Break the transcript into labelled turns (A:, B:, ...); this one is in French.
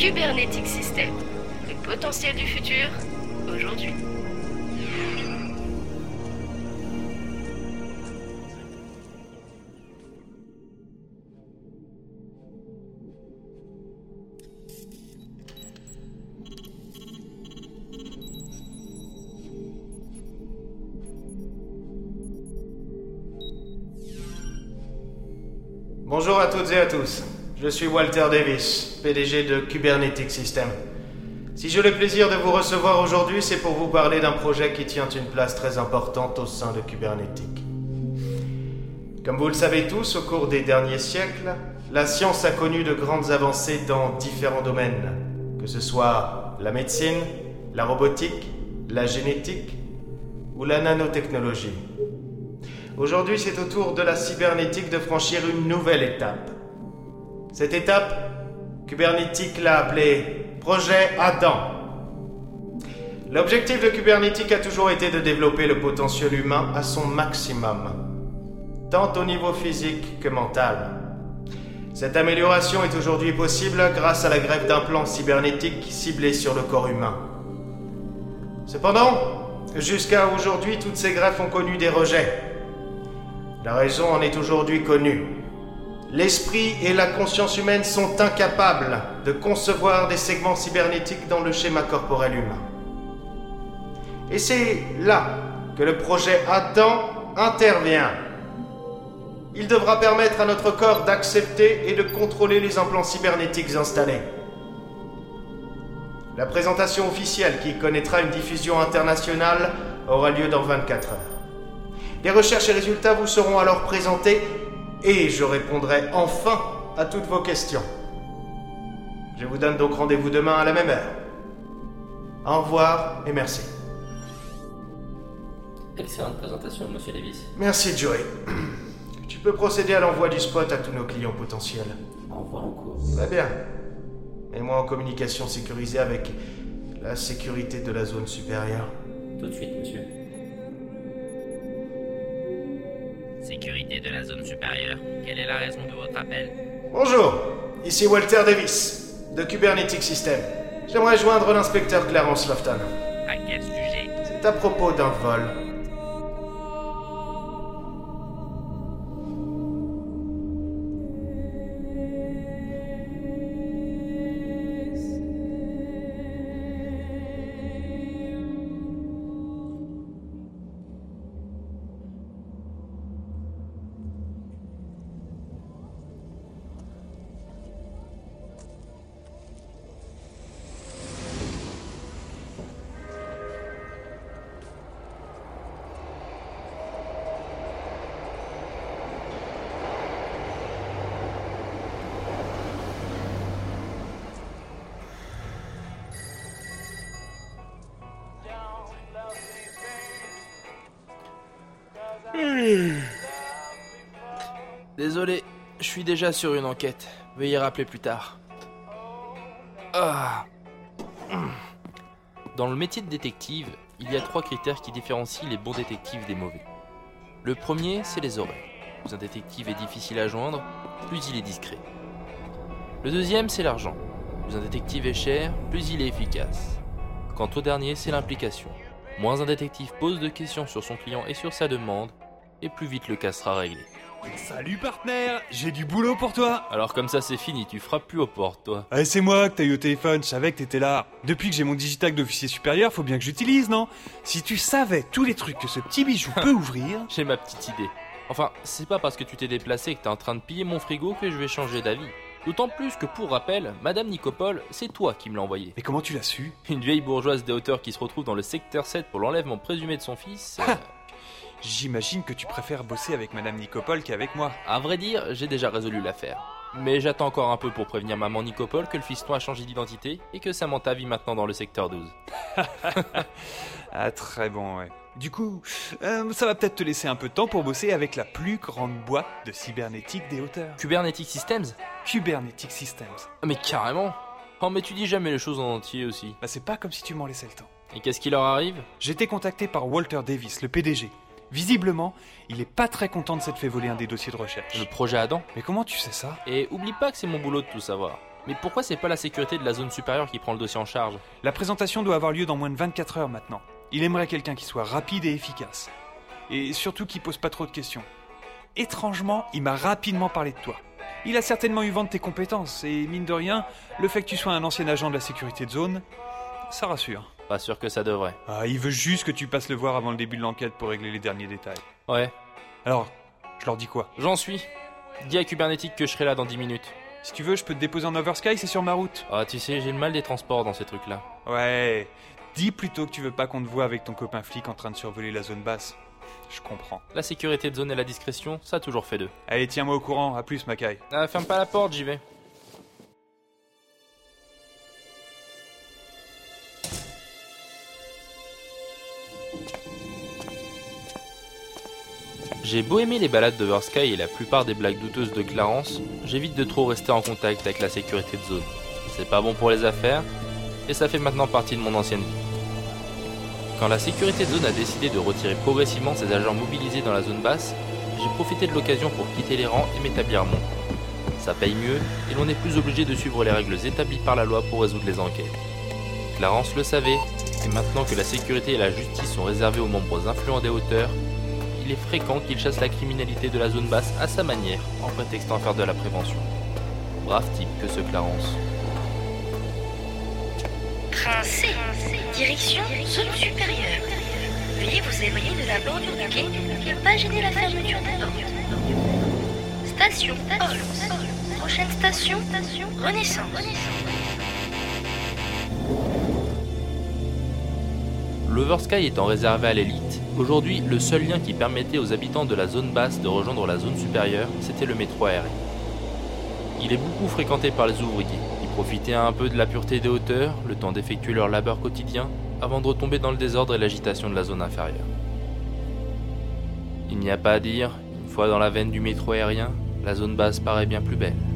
A: Kubernetes System. Le potentiel du futur, aujourd'hui.
B: Bonjour à toutes et à tous. Je suis Walter Davis, PDG de Kubernetes System. Si j'ai le plaisir de vous recevoir aujourd'hui, c'est pour vous parler d'un projet qui tient une place très importante au sein de Kubernetes. Comme vous le savez tous, au cours des derniers siècles, la science a connu de grandes avancées dans différents domaines, que ce soit la médecine, la robotique, la génétique ou la nanotechnologie. Aujourd'hui, c'est au tour de la cybernétique de franchir une nouvelle étape. Cette étape, Kubernetes l'a appelée Projet Adam. L'objectif de Kubernetes a toujours été de développer le potentiel humain à son maximum, tant au niveau physique que mental. Cette amélioration est aujourd'hui possible grâce à la greffe d'un plan cybernétique ciblé sur le corps humain. Cependant, jusqu'à aujourd'hui, toutes ces greffes ont connu des rejets. La raison en est aujourd'hui connue. L'esprit et la conscience humaine sont incapables de concevoir des segments cybernétiques dans le schéma corporel humain. Et c'est là que le projet Adam intervient. Il devra permettre à notre corps d'accepter et de contrôler les implants cybernétiques installés. La présentation officielle qui connaîtra une diffusion internationale aura lieu dans 24 heures. Les recherches et résultats vous seront alors présentés et je répondrai enfin à toutes vos questions. Je vous donne donc rendez-vous demain à la même heure. Au revoir et merci.
C: Excellente présentation, monsieur Davis.
B: Merci Joey. Tu peux procéder à l'envoi du spot à tous nos clients potentiels.
C: Envoi en cours.
B: Très bien. Mets-moi en communication sécurisée avec la sécurité de la zone supérieure.
C: Tout de suite, monsieur.
D: Sécurité de la zone supérieure. Quelle est la raison de votre appel
B: Bonjour, ici Walter Davis, de Kubernetes System. J'aimerais joindre l'inspecteur Clarence Lofton.
D: À quel sujet
B: C'est à propos d'un vol.
E: Désolé, je suis déjà sur une enquête. Veuillez rappeler plus tard. Ah. Dans le métier de détective, il y a trois critères qui différencient les bons détectives des mauvais. Le premier, c'est les oreilles. Plus un détective est difficile à joindre, plus il est discret. Le deuxième, c'est l'argent. Plus un détective est cher, plus il est efficace. Quant au dernier, c'est l'implication. Moins un détective pose de questions sur son client et sur sa demande, et plus vite le cas sera réglé.
F: Salut partenaire, j'ai du boulot pour toi.
E: Alors comme ça c'est fini, tu frappes plus aux portes toi.
F: Ah, c'est moi que t'as eu au téléphone, je savais que t'étais là. Depuis que j'ai mon digital d'officier supérieur, faut bien que j'utilise, non? Si tu savais tous les trucs que ce petit bijou peut ouvrir...
E: J'ai ma petite idée. Enfin, c'est pas parce que tu t'es déplacé et que t'es en train de piller mon frigo que je vais changer d'avis. D'autant plus que pour rappel, Madame Nicopole, c'est toi qui me l'as envoyé.
F: Mais comment tu l'as su?
E: Une vieille bourgeoise des hauteurs qui se retrouve dans le secteur 7 pour l'enlèvement présumé de son fils. euh,
F: J'imagine que tu préfères bosser avec Madame Nicopole qu'avec moi.
E: à vrai dire, j'ai déjà résolu l'affaire. Mais j'attends encore un peu pour prévenir maman Nicopole que le fiston a changé d'identité et que Samantha vit maintenant dans le secteur 12.
F: Ah très bon, ouais. Du coup, euh, ça va peut-être te laisser un peu de temps pour bosser avec la plus grande boîte de cybernétique des hauteurs.
E: Kubernetes Systems
F: Kubernetes Systems.
E: Ah, Mais carrément Oh mais tu dis jamais les choses en entier aussi.
F: Bah c'est pas comme si tu m'en laissais le temps.
E: Et qu'est-ce qui leur arrive?
F: J'ai été contacté par Walter Davis, le PDG. Visiblement, il est pas très content de s'être fait voler un des dossiers de recherche.
E: Le projet Adam
F: Mais comment tu sais ça?
E: Et oublie pas que c'est mon boulot de tout savoir. Mais pourquoi c'est pas la sécurité de la zone supérieure qui prend le dossier en charge?
F: La présentation doit avoir lieu dans moins de 24 heures maintenant. Il aimerait quelqu'un qui soit rapide et efficace. Et surtout qui pose pas trop de questions. Étrangement, il m'a rapidement parlé de toi. Il a certainement eu vent de tes compétences, et mine de rien, le fait que tu sois un ancien agent de la sécurité de zone, ça rassure.
E: Pas sûr que ça devrait.
F: Ah, il veut juste que tu passes le voir avant le début de l'enquête pour régler les derniers détails.
E: Ouais,
F: Alors, je leur dis quoi?
E: J'en suis. Dis à Kubernetic que je serai là dans 10 minutes.
F: Si tu veux, je peux te déposer en Oversky, c'est sur ma route.
E: Ah, tu sais, j'ai le mal des transports dans ces trucs-là.
F: Ouais, dis plutôt que tu veux pas qu'on te voit avec ton copain flic en train de survoler la zone basse. Je comprends.
E: La sécurité de zone et la discrétion, ça a toujours fait deux.
F: Allez, tiens-moi au courant, à plus, Makai.
E: Ah, ferme pas la porte, j'y vais. J'ai beau aimer les balades d'Oversky et la plupart des blagues douteuses de Clarence, j'évite de trop rester en contact avec la sécurité de zone. C'est pas bon pour les affaires, et ça fait maintenant partie de mon ancienne vie. Quand la sécurité zone a décidé de retirer progressivement ses agents mobilisés dans la zone basse, j'ai profité de l'occasion pour quitter les rangs et m'établir à Mont. Ça paye mieux, et l'on n'est plus obligé de suivre les règles établies par la loi pour résoudre les enquêtes. Clarence le savait, et maintenant que la sécurité et la justice sont réservées aux membres influents des hauteurs, il est fréquent qu'il chasse la criminalité de la zone basse à sa manière, en prétextant faire de la prévention. Brave type que ce Clarence.
A: Train C, direction zone supérieure. Veuillez vous éloigner de la bordure du quai et pas gêner la fermeture des portes. Station Holmes. Prochaine station, Renaissance.
E: L'Oversky étant réservé à l'élite, aujourd'hui le seul lien qui permettait aux habitants de la zone basse de rejoindre la zone supérieure, c'était le métro aérien. Il est beaucoup fréquenté par les ouvriers, qui profitaient un peu de la pureté des hauteurs, le temps d'effectuer leur labeur quotidien, avant de retomber dans le désordre et l'agitation de la zone inférieure. Il n'y a pas à dire, une fois dans la veine du métro aérien, la zone basse paraît bien plus belle.